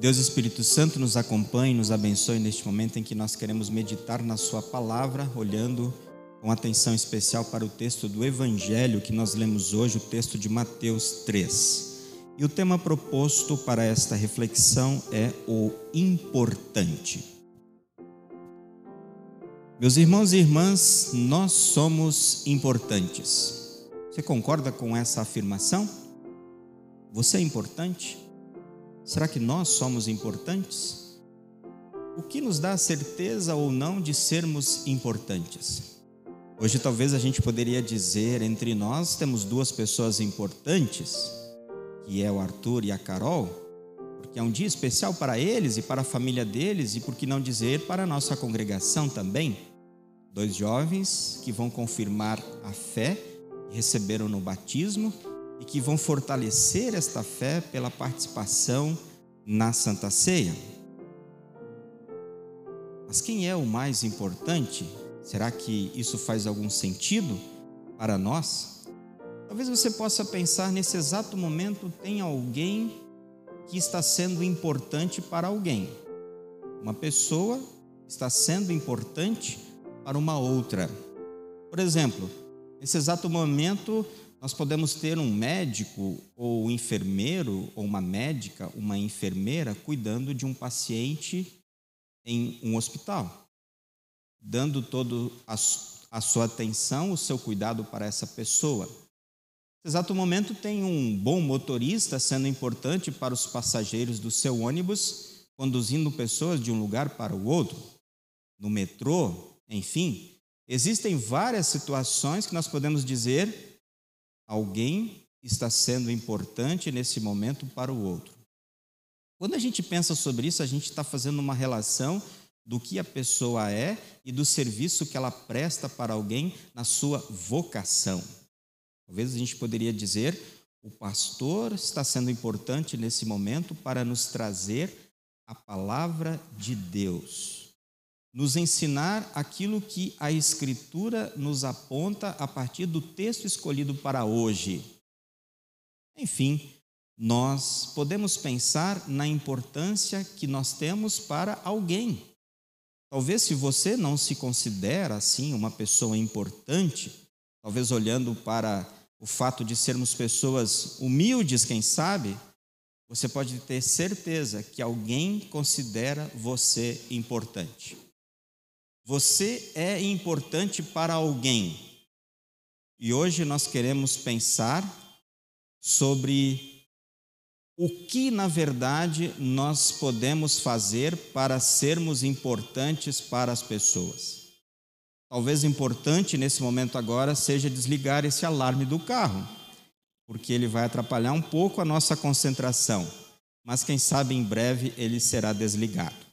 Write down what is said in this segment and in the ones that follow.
Deus Espírito Santo nos acompanhe, nos abençoe neste momento em que nós queremos meditar na Sua palavra, olhando com atenção especial para o texto do Evangelho que nós lemos hoje, o texto de Mateus 3. E o tema proposto para esta reflexão é o importante. Meus irmãos e irmãs, nós somos importantes. Você concorda com essa afirmação? Você é importante? Será que nós somos importantes? O que nos dá a certeza ou não de sermos importantes? Hoje, talvez a gente poderia dizer entre nós temos duas pessoas importantes, que é o Arthur e a Carol, porque é um dia especial para eles e para a família deles, e por que não dizer para a nossa congregação também. Dois jovens que vão confirmar a fé que receberam no batismo e que vão fortalecer esta fé pela participação na Santa Ceia. Mas quem é o mais importante? Será que isso faz algum sentido para nós? Talvez você possa pensar nesse exato momento tem alguém que está sendo importante para alguém. Uma pessoa está sendo importante para uma outra. Por exemplo, nesse exato momento nós podemos ter um médico ou um enfermeiro ou uma médica, uma enfermeira cuidando de um paciente em um hospital, dando todo a, a sua atenção, o seu cuidado para essa pessoa. Exato momento tem um bom motorista sendo importante para os passageiros do seu ônibus, conduzindo pessoas de um lugar para o outro, no metrô, enfim. Existem várias situações que nós podemos dizer Alguém está sendo importante nesse momento para o outro. Quando a gente pensa sobre isso, a gente está fazendo uma relação do que a pessoa é e do serviço que ela presta para alguém na sua vocação. Talvez a gente poderia dizer: o pastor está sendo importante nesse momento para nos trazer a palavra de Deus nos ensinar aquilo que a Escritura nos aponta a partir do texto escolhido para hoje. Enfim, nós podemos pensar na importância que nós temos para alguém. Talvez, se você não se considera assim uma pessoa importante, talvez olhando para o fato de sermos pessoas humildes, quem sabe, você pode ter certeza que alguém considera você importante. Você é importante para alguém. E hoje nós queremos pensar sobre o que, na verdade, nós podemos fazer para sermos importantes para as pessoas. Talvez importante nesse momento agora seja desligar esse alarme do carro, porque ele vai atrapalhar um pouco a nossa concentração, mas quem sabe em breve ele será desligado.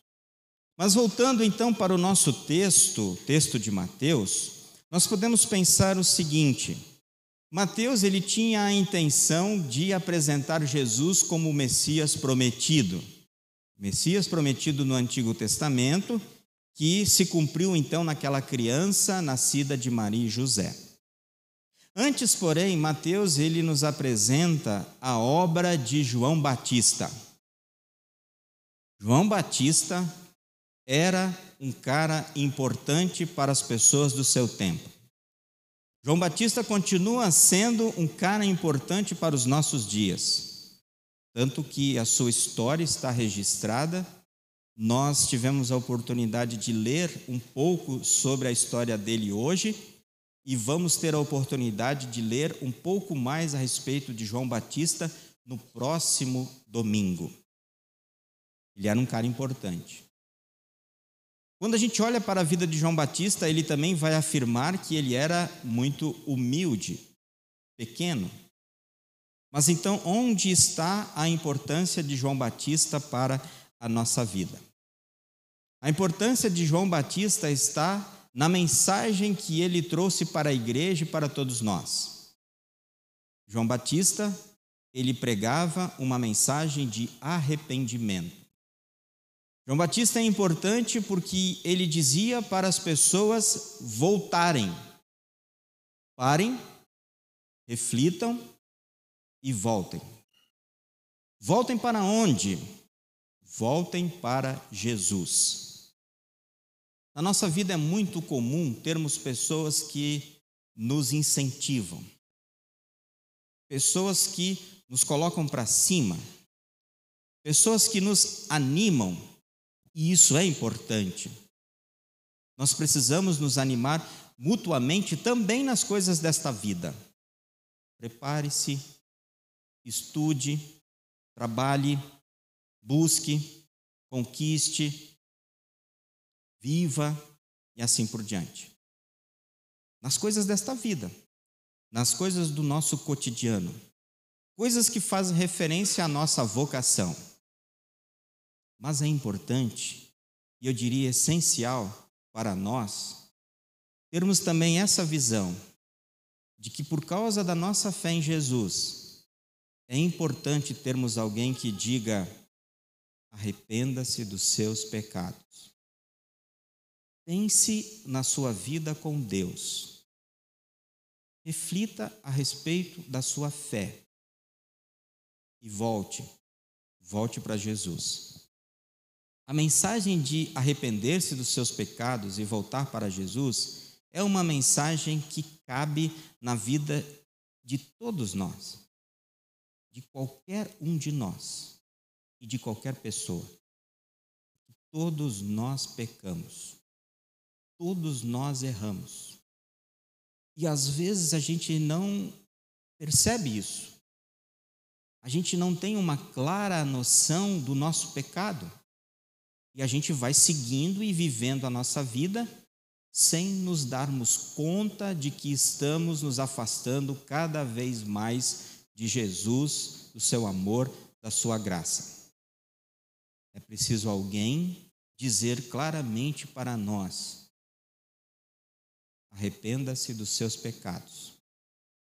Mas voltando então para o nosso texto, texto de Mateus, nós podemos pensar o seguinte: Mateus ele tinha a intenção de apresentar Jesus como o Messias prometido. Messias prometido no Antigo Testamento, que se cumpriu então naquela criança nascida de Maria e José. Antes, porém, Mateus ele nos apresenta a obra de João Batista. João Batista era um cara importante para as pessoas do seu tempo. João Batista continua sendo um cara importante para os nossos dias, tanto que a sua história está registrada. Nós tivemos a oportunidade de ler um pouco sobre a história dele hoje e vamos ter a oportunidade de ler um pouco mais a respeito de João Batista no próximo domingo. Ele era um cara importante. Quando a gente olha para a vida de João Batista, ele também vai afirmar que ele era muito humilde, pequeno. Mas então, onde está a importância de João Batista para a nossa vida? A importância de João Batista está na mensagem que ele trouxe para a igreja e para todos nós. João Batista, ele pregava uma mensagem de arrependimento. João Batista é importante porque ele dizia para as pessoas voltarem. Parem, reflitam e voltem. Voltem para onde? voltem para Jesus. Na nossa vida é muito comum termos pessoas que nos incentivam, pessoas que nos colocam para cima, pessoas que nos animam, e isso é importante. Nós precisamos nos animar mutuamente também nas coisas desta vida. Prepare-se, estude, trabalhe, busque, conquiste, viva e assim por diante. Nas coisas desta vida, nas coisas do nosso cotidiano, coisas que fazem referência à nossa vocação. Mas é importante, e eu diria essencial para nós, termos também essa visão de que por causa da nossa fé em Jesus, é importante termos alguém que diga: arrependa-se dos seus pecados. Pense na sua vida com Deus. Reflita a respeito da sua fé. E volte, volte para Jesus. A mensagem de arrepender-se dos seus pecados e voltar para Jesus é uma mensagem que cabe na vida de todos nós, de qualquer um de nós e de qualquer pessoa. Todos nós pecamos, todos nós erramos. E às vezes a gente não percebe isso. A gente não tem uma clara noção do nosso pecado. E a gente vai seguindo e vivendo a nossa vida sem nos darmos conta de que estamos nos afastando cada vez mais de Jesus, do seu amor, da sua graça. É preciso alguém dizer claramente para nós: arrependa-se dos seus pecados,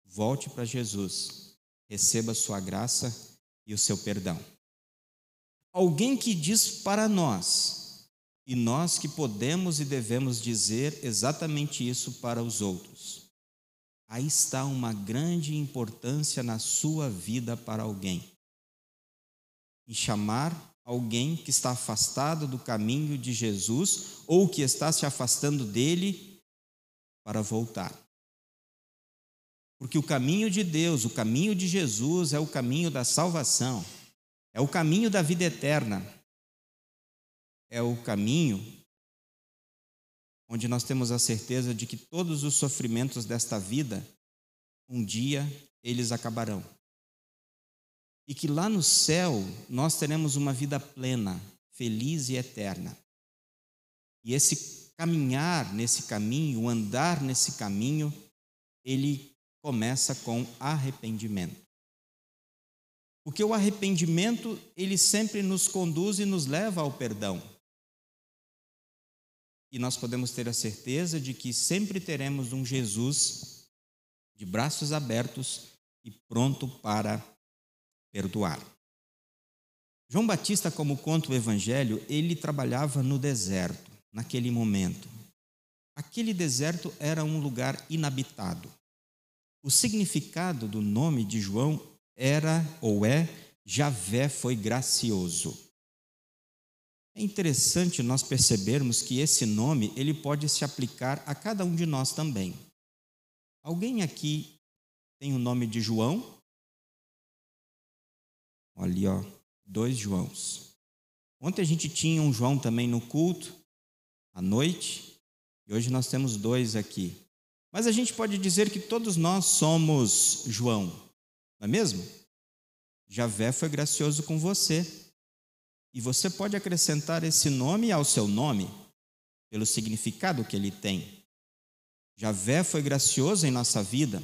volte para Jesus, receba sua graça e o seu perdão. Alguém que diz para nós: e nós que podemos e devemos dizer exatamente isso para os outros. Aí está uma grande importância na sua vida para alguém. E chamar alguém que está afastado do caminho de Jesus ou que está se afastando dele para voltar. Porque o caminho de Deus, o caminho de Jesus é o caminho da salvação, é o caminho da vida eterna é o caminho onde nós temos a certeza de que todos os sofrimentos desta vida, um dia eles acabarão. E que lá no céu nós teremos uma vida plena, feliz e eterna. E esse caminhar nesse caminho, andar nesse caminho, ele começa com arrependimento. Porque o arrependimento, ele sempre nos conduz e nos leva ao perdão. E nós podemos ter a certeza de que sempre teremos um Jesus de braços abertos e pronto para perdoar. João Batista, como conta o Evangelho, ele trabalhava no deserto, naquele momento. Aquele deserto era um lugar inabitado. O significado do nome de João era ou é Javé foi gracioso. É interessante nós percebermos que esse nome ele pode se aplicar a cada um de nós também. Alguém aqui tem o nome de João? Ali, ó, dois Joãos. Ontem a gente tinha um João também no culto, à noite, e hoje nós temos dois aqui. Mas a gente pode dizer que todos nós somos João, não é mesmo? Javé foi gracioso com você. E você pode acrescentar esse nome ao seu nome, pelo significado que ele tem. Javé foi gracioso em nossa vida.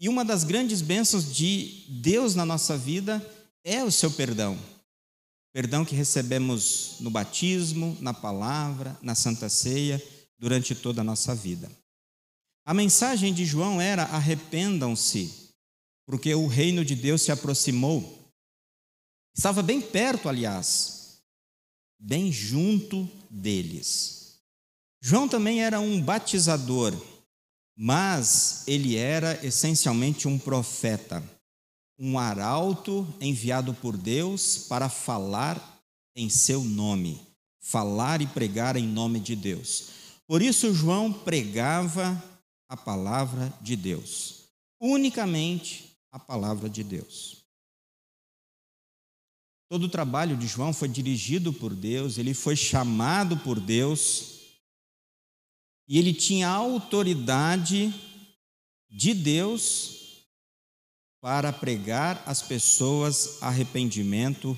E uma das grandes bênçãos de Deus na nossa vida é o seu perdão. Perdão que recebemos no batismo, na palavra, na santa ceia, durante toda a nossa vida. A mensagem de João era: arrependam-se, porque o reino de Deus se aproximou. Estava bem perto, aliás, bem junto deles. João também era um batizador, mas ele era essencialmente um profeta. um arauto enviado por Deus para falar em seu nome, falar e pregar em nome de Deus. Por isso, João pregava a palavra de Deus, unicamente a palavra de Deus. Todo o trabalho de João foi dirigido por Deus, ele foi chamado por Deus, e ele tinha autoridade de Deus para pregar às pessoas arrependimento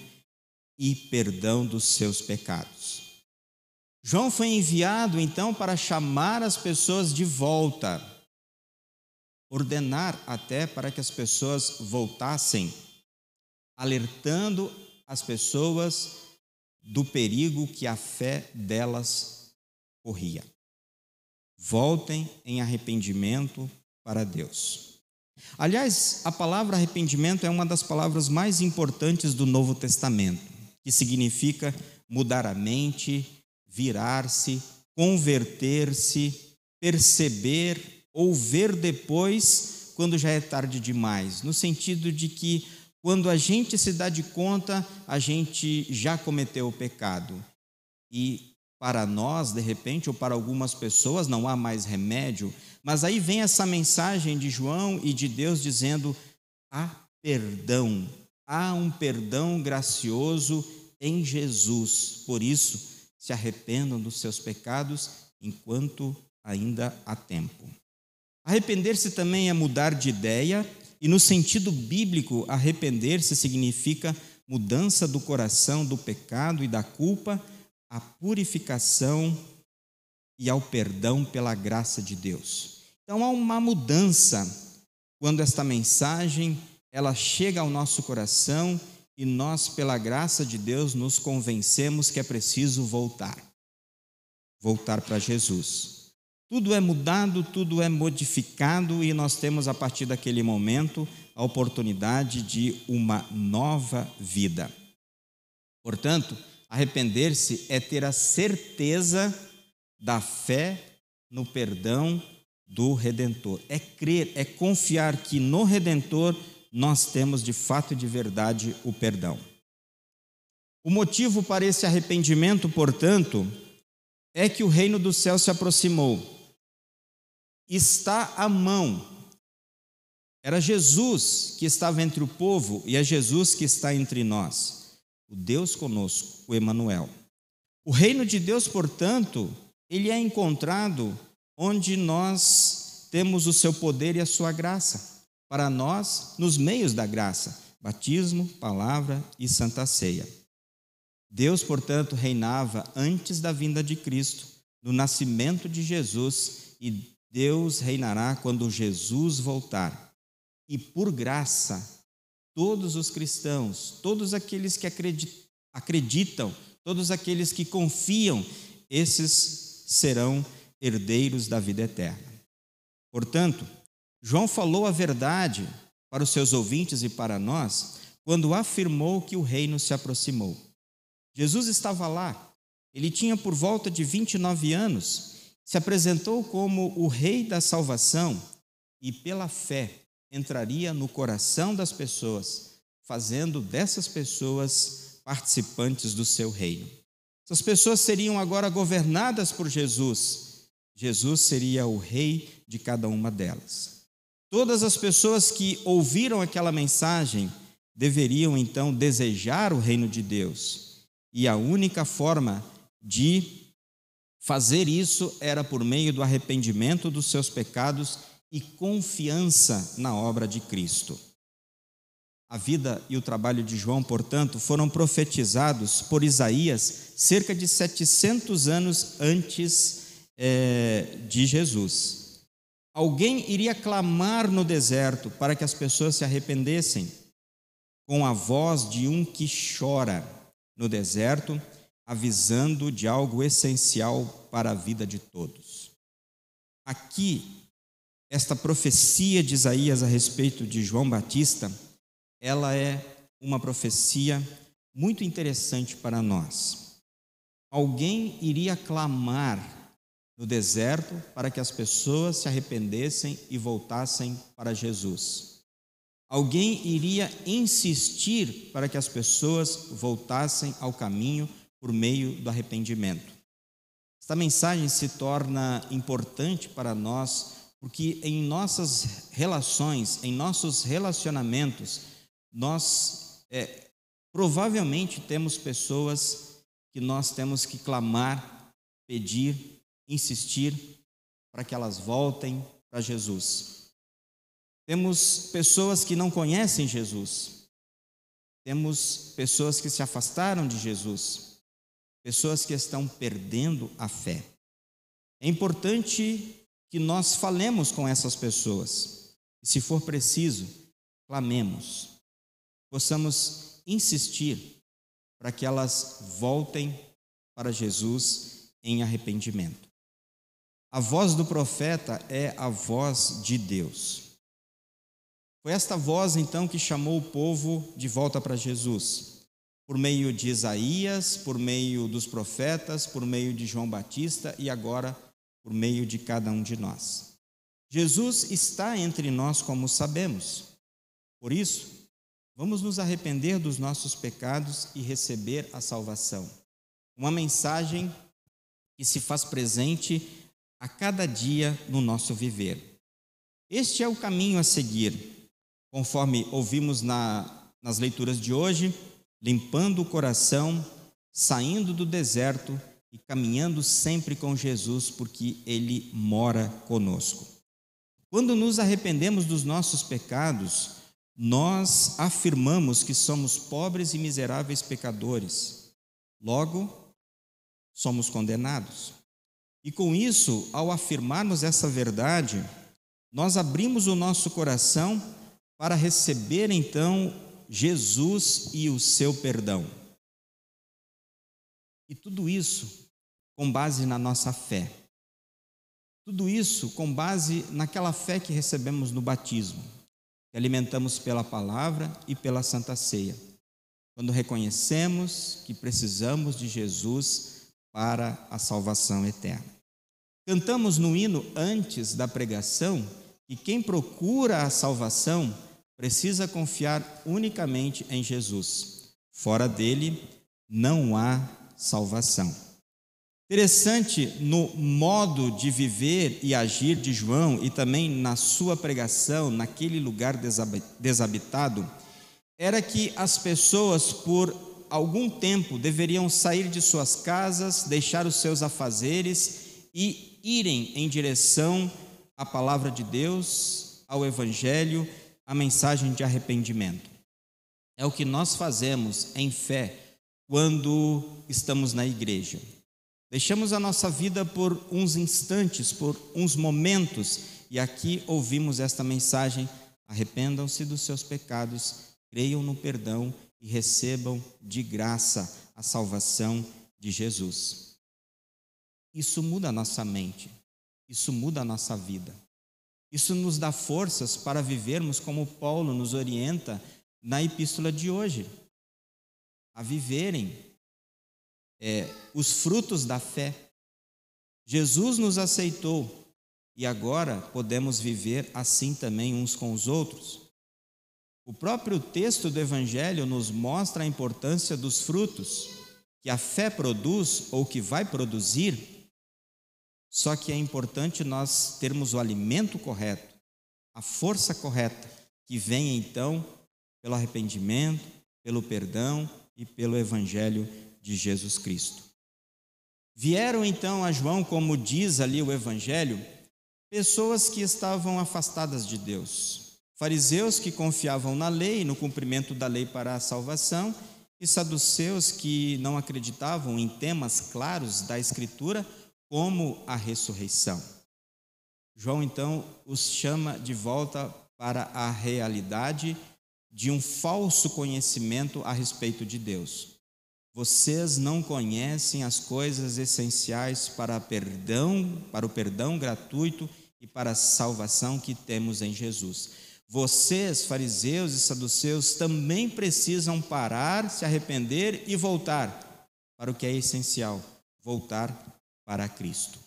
e perdão dos seus pecados. João foi enviado então para chamar as pessoas de volta, ordenar até para que as pessoas voltassem, alertando as pessoas do perigo que a fé delas corria. Voltem em arrependimento para Deus. Aliás, a palavra arrependimento é uma das palavras mais importantes do Novo Testamento, que significa mudar a mente, virar-se, converter-se, perceber ou ver depois quando já é tarde demais, no sentido de que quando a gente se dá de conta, a gente já cometeu o pecado. E para nós, de repente, ou para algumas pessoas, não há mais remédio, mas aí vem essa mensagem de João e de Deus dizendo: há perdão, há um perdão gracioso em Jesus. Por isso, se arrependam dos seus pecados enquanto ainda há tempo. Arrepender-se também é mudar de ideia, e no sentido bíblico, arrepender-se significa mudança do coração do pecado e da culpa à purificação e ao perdão pela graça de Deus. Então há uma mudança quando esta mensagem ela chega ao nosso coração e nós, pela graça de Deus, nos convencemos que é preciso voltar. Voltar para Jesus. Tudo é mudado, tudo é modificado e nós temos a partir daquele momento a oportunidade de uma nova vida. Portanto, arrepender-se é ter a certeza da fé no perdão do Redentor. É crer, é confiar que no Redentor nós temos de fato e de verdade o perdão. O motivo para esse arrependimento, portanto, é que o reino do céu se aproximou. Está à mão. Era Jesus que estava entre o povo e é Jesus que está entre nós. O Deus conosco, o Emanuel. O reino de Deus, portanto, ele é encontrado onde nós temos o seu poder e a sua graça para nós nos meios da graça: batismo, palavra e santa ceia. Deus, portanto, reinava antes da vinda de Cristo, no nascimento de Jesus, e Deus reinará quando Jesus voltar. E por graça, todos os cristãos, todos aqueles que acreditam, todos aqueles que confiam, esses serão herdeiros da vida eterna. Portanto, João falou a verdade para os seus ouvintes e para nós quando afirmou que o reino se aproximou. Jesus estava lá, ele tinha por volta de 29 anos, se apresentou como o rei da salvação e, pela fé, entraria no coração das pessoas, fazendo dessas pessoas participantes do seu reino. Essas pessoas seriam agora governadas por Jesus. Jesus seria o rei de cada uma delas. Todas as pessoas que ouviram aquela mensagem deveriam então desejar o reino de Deus. E a única forma de fazer isso era por meio do arrependimento dos seus pecados e confiança na obra de Cristo. A vida e o trabalho de João, portanto, foram profetizados por Isaías cerca de 700 anos antes é, de Jesus. Alguém iria clamar no deserto para que as pessoas se arrependessem, com a voz de um que chora no deserto, avisando de algo essencial para a vida de todos. Aqui, esta profecia de Isaías a respeito de João Batista, ela é uma profecia muito interessante para nós. Alguém iria clamar no deserto para que as pessoas se arrependessem e voltassem para Jesus. alguém iria insistir para que as pessoas voltassem ao caminho por meio do arrependimento. Esta mensagem se torna importante para nós porque em nossas relações, em nossos relacionamentos, nós é, provavelmente temos pessoas que nós temos que clamar, pedir, insistir para que elas voltem para Jesus. Temos pessoas que não conhecem Jesus. Temos pessoas que se afastaram de Jesus. Pessoas que estão perdendo a fé. É importante que nós falemos com essas pessoas. E se for preciso, clamemos. Possamos insistir para que elas voltem para Jesus em arrependimento. A voz do profeta é a voz de Deus. Foi esta voz então que chamou o povo de volta para Jesus, por meio de Isaías, por meio dos profetas, por meio de João Batista e agora por meio de cada um de nós. Jesus está entre nós, como sabemos. Por isso, vamos nos arrepender dos nossos pecados e receber a salvação. Uma mensagem que se faz presente a cada dia no nosso viver. Este é o caminho a seguir, conforme ouvimos na, nas leituras de hoje, limpando o coração, saindo do deserto e caminhando sempre com Jesus, porque Ele mora conosco. Quando nos arrependemos dos nossos pecados, nós afirmamos que somos pobres e miseráveis pecadores. Logo, somos condenados. E com isso, ao afirmarmos essa verdade, nós abrimos o nosso coração para receber então Jesus e o seu perdão. E tudo isso com base na nossa fé. Tudo isso com base naquela fé que recebemos no batismo, que alimentamos pela palavra e pela santa ceia, quando reconhecemos que precisamos de Jesus para a salvação eterna. Cantamos no hino antes da pregação que quem procura a salvação precisa confiar unicamente em Jesus. Fora dele não há salvação. Interessante no modo de viver e agir de João e também na sua pregação naquele lugar desabitado, era que as pessoas por algum tempo deveriam sair de suas casas, deixar os seus afazeres e irem em direção à palavra de Deus, ao Evangelho, à mensagem de arrependimento. É o que nós fazemos em fé quando estamos na igreja. Deixamos a nossa vida por uns instantes, por uns momentos, e aqui ouvimos esta mensagem: arrependam-se dos seus pecados, creiam no perdão e recebam de graça a salvação de Jesus. Isso muda a nossa mente, isso muda a nossa vida. Isso nos dá forças para vivermos como Paulo nos orienta na epístola de hoje, a viverem é, os frutos da fé. Jesus nos aceitou e agora podemos viver assim também uns com os outros. O próprio texto do Evangelho nos mostra a importância dos frutos que a fé produz ou que vai produzir. Só que é importante nós termos o alimento correto, a força correta, que vem então pelo arrependimento, pelo perdão e pelo Evangelho de Jesus Cristo. Vieram então a João, como diz ali o Evangelho, pessoas que estavam afastadas de Deus, fariseus que confiavam na lei, no cumprimento da lei para a salvação, e saduceus que não acreditavam em temas claros da Escritura, como a ressurreição. João então os chama de volta para a realidade de um falso conhecimento a respeito de Deus. Vocês não conhecem as coisas essenciais para perdão, para o perdão gratuito e para a salvação que temos em Jesus. Vocês, fariseus e saduceus, também precisam parar, se arrepender e voltar para o que é essencial, voltar para Cristo.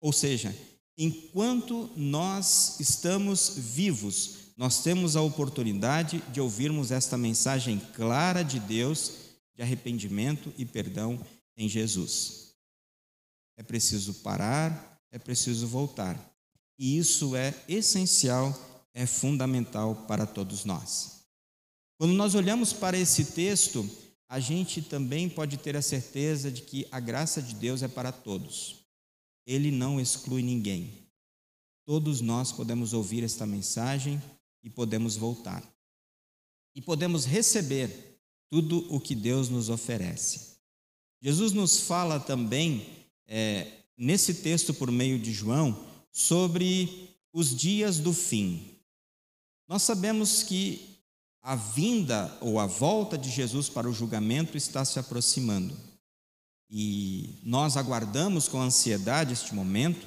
Ou seja, enquanto nós estamos vivos, nós temos a oportunidade de ouvirmos esta mensagem clara de Deus de arrependimento e perdão em Jesus. É preciso parar, é preciso voltar. E isso é essencial, é fundamental para todos nós. Quando nós olhamos para esse texto, a gente também pode ter a certeza de que a graça de Deus é para todos. Ele não exclui ninguém. Todos nós podemos ouvir esta mensagem e podemos voltar. E podemos receber tudo o que Deus nos oferece. Jesus nos fala também, é, nesse texto por meio de João, sobre os dias do fim. Nós sabemos que a vinda ou a volta de Jesus para o julgamento está se aproximando. E nós aguardamos com ansiedade este momento,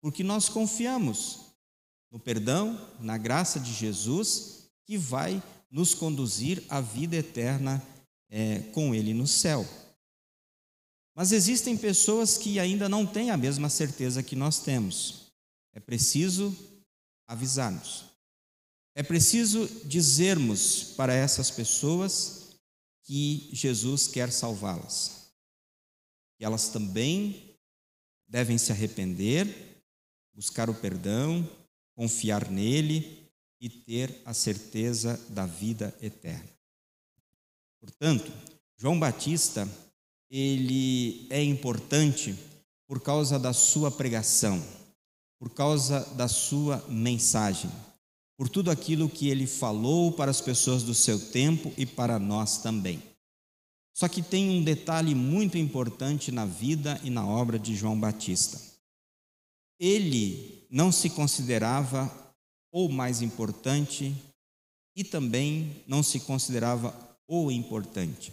porque nós confiamos no perdão, na graça de Jesus, que vai nos conduzir à vida eterna é, com Ele no céu. Mas existem pessoas que ainda não têm a mesma certeza que nós temos. É preciso avisarmos. É preciso dizermos para essas pessoas que Jesus quer salvá-las. Que elas também devem se arrepender, buscar o perdão, confiar nele e ter a certeza da vida eterna. Portanto, João Batista, ele é importante por causa da sua pregação, por causa da sua mensagem por tudo aquilo que ele falou para as pessoas do seu tempo e para nós também. Só que tem um detalhe muito importante na vida e na obra de João Batista. Ele não se considerava o mais importante e também não se considerava o importante.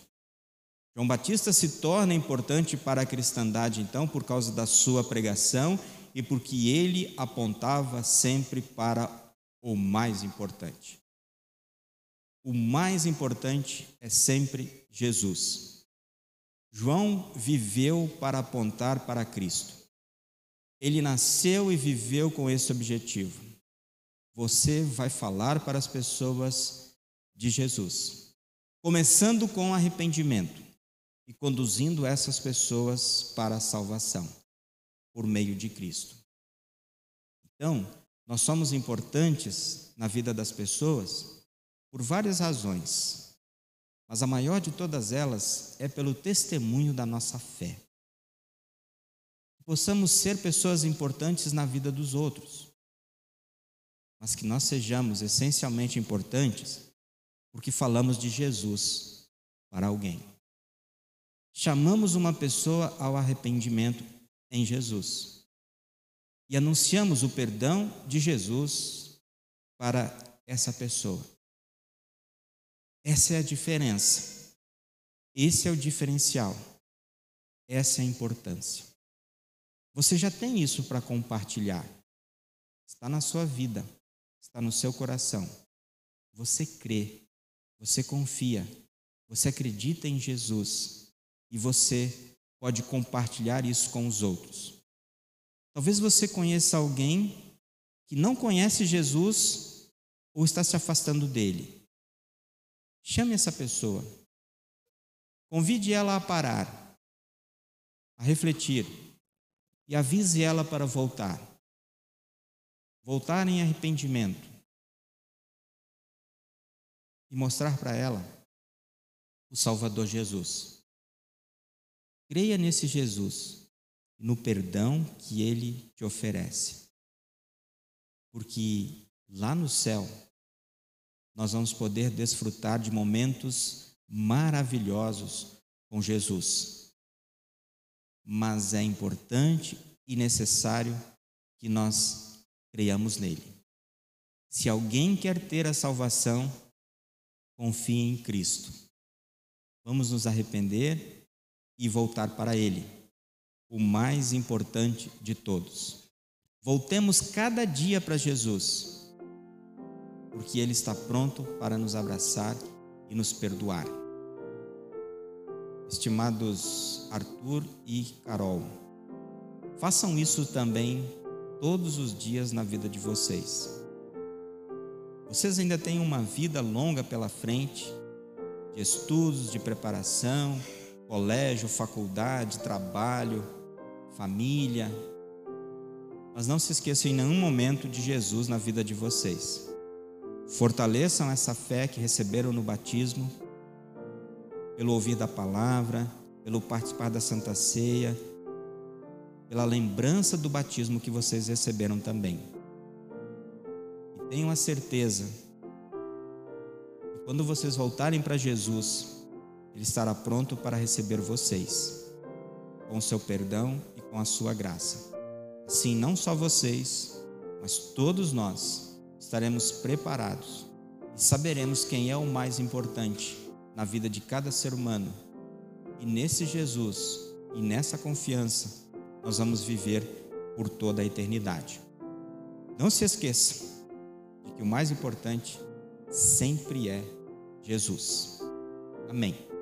João Batista se torna importante para a cristandade, então, por causa da sua pregação e porque ele apontava sempre para o mais importante. O mais importante é sempre Jesus. João viveu para apontar para Cristo. Ele nasceu e viveu com esse objetivo. Você vai falar para as pessoas de Jesus, começando com arrependimento e conduzindo essas pessoas para a salvação por meio de Cristo. Então, nós somos importantes na vida das pessoas por várias razões, mas a maior de todas elas é pelo testemunho da nossa fé. Possamos ser pessoas importantes na vida dos outros, mas que nós sejamos essencialmente importantes porque falamos de Jesus para alguém. Chamamos uma pessoa ao arrependimento em Jesus e anunciamos o perdão de Jesus para essa pessoa. Essa é a diferença. Esse é o diferencial. Essa é a importância. Você já tem isso para compartilhar. Está na sua vida, está no seu coração. Você crê, você confia, você acredita em Jesus e você pode compartilhar isso com os outros. Talvez você conheça alguém que não conhece Jesus ou está se afastando dele. Chame essa pessoa. Convide ela a parar, a refletir e avise ela para voltar. Voltar em arrependimento e mostrar para ela o Salvador Jesus. Creia nesse Jesus no perdão que ele te oferece. Porque lá no céu, nós vamos poder desfrutar de momentos maravilhosos com Jesus. Mas é importante e necessário que nós creiamos nele. Se alguém quer ter a salvação, confie em Cristo. Vamos nos arrepender e voltar para Ele o mais importante de todos. Voltemos cada dia para Jesus, porque Ele está pronto para nos abraçar e nos perdoar. Estimados Arthur e Carol, façam isso também todos os dias na vida de vocês. Vocês ainda têm uma vida longa pela frente, de estudos, de preparação, colégio, faculdade, trabalho, família. Mas não se esqueçam em nenhum momento de Jesus na vida de vocês. Fortaleçam essa fé que receberam no batismo, pelo ouvir da palavra, pelo participar da Santa Ceia, pela lembrança do batismo que vocês receberam também. E tenham a certeza que quando vocês voltarem para Jesus, Ele estará pronto para receber vocês, com o seu perdão e com a sua graça. Assim, não só vocês, mas todos nós estaremos preparados e saberemos quem é o mais importante na vida de cada ser humano. E nesse Jesus e nessa confiança, nós vamos viver por toda a eternidade. Não se esqueça de que o mais importante sempre é Jesus. Amém.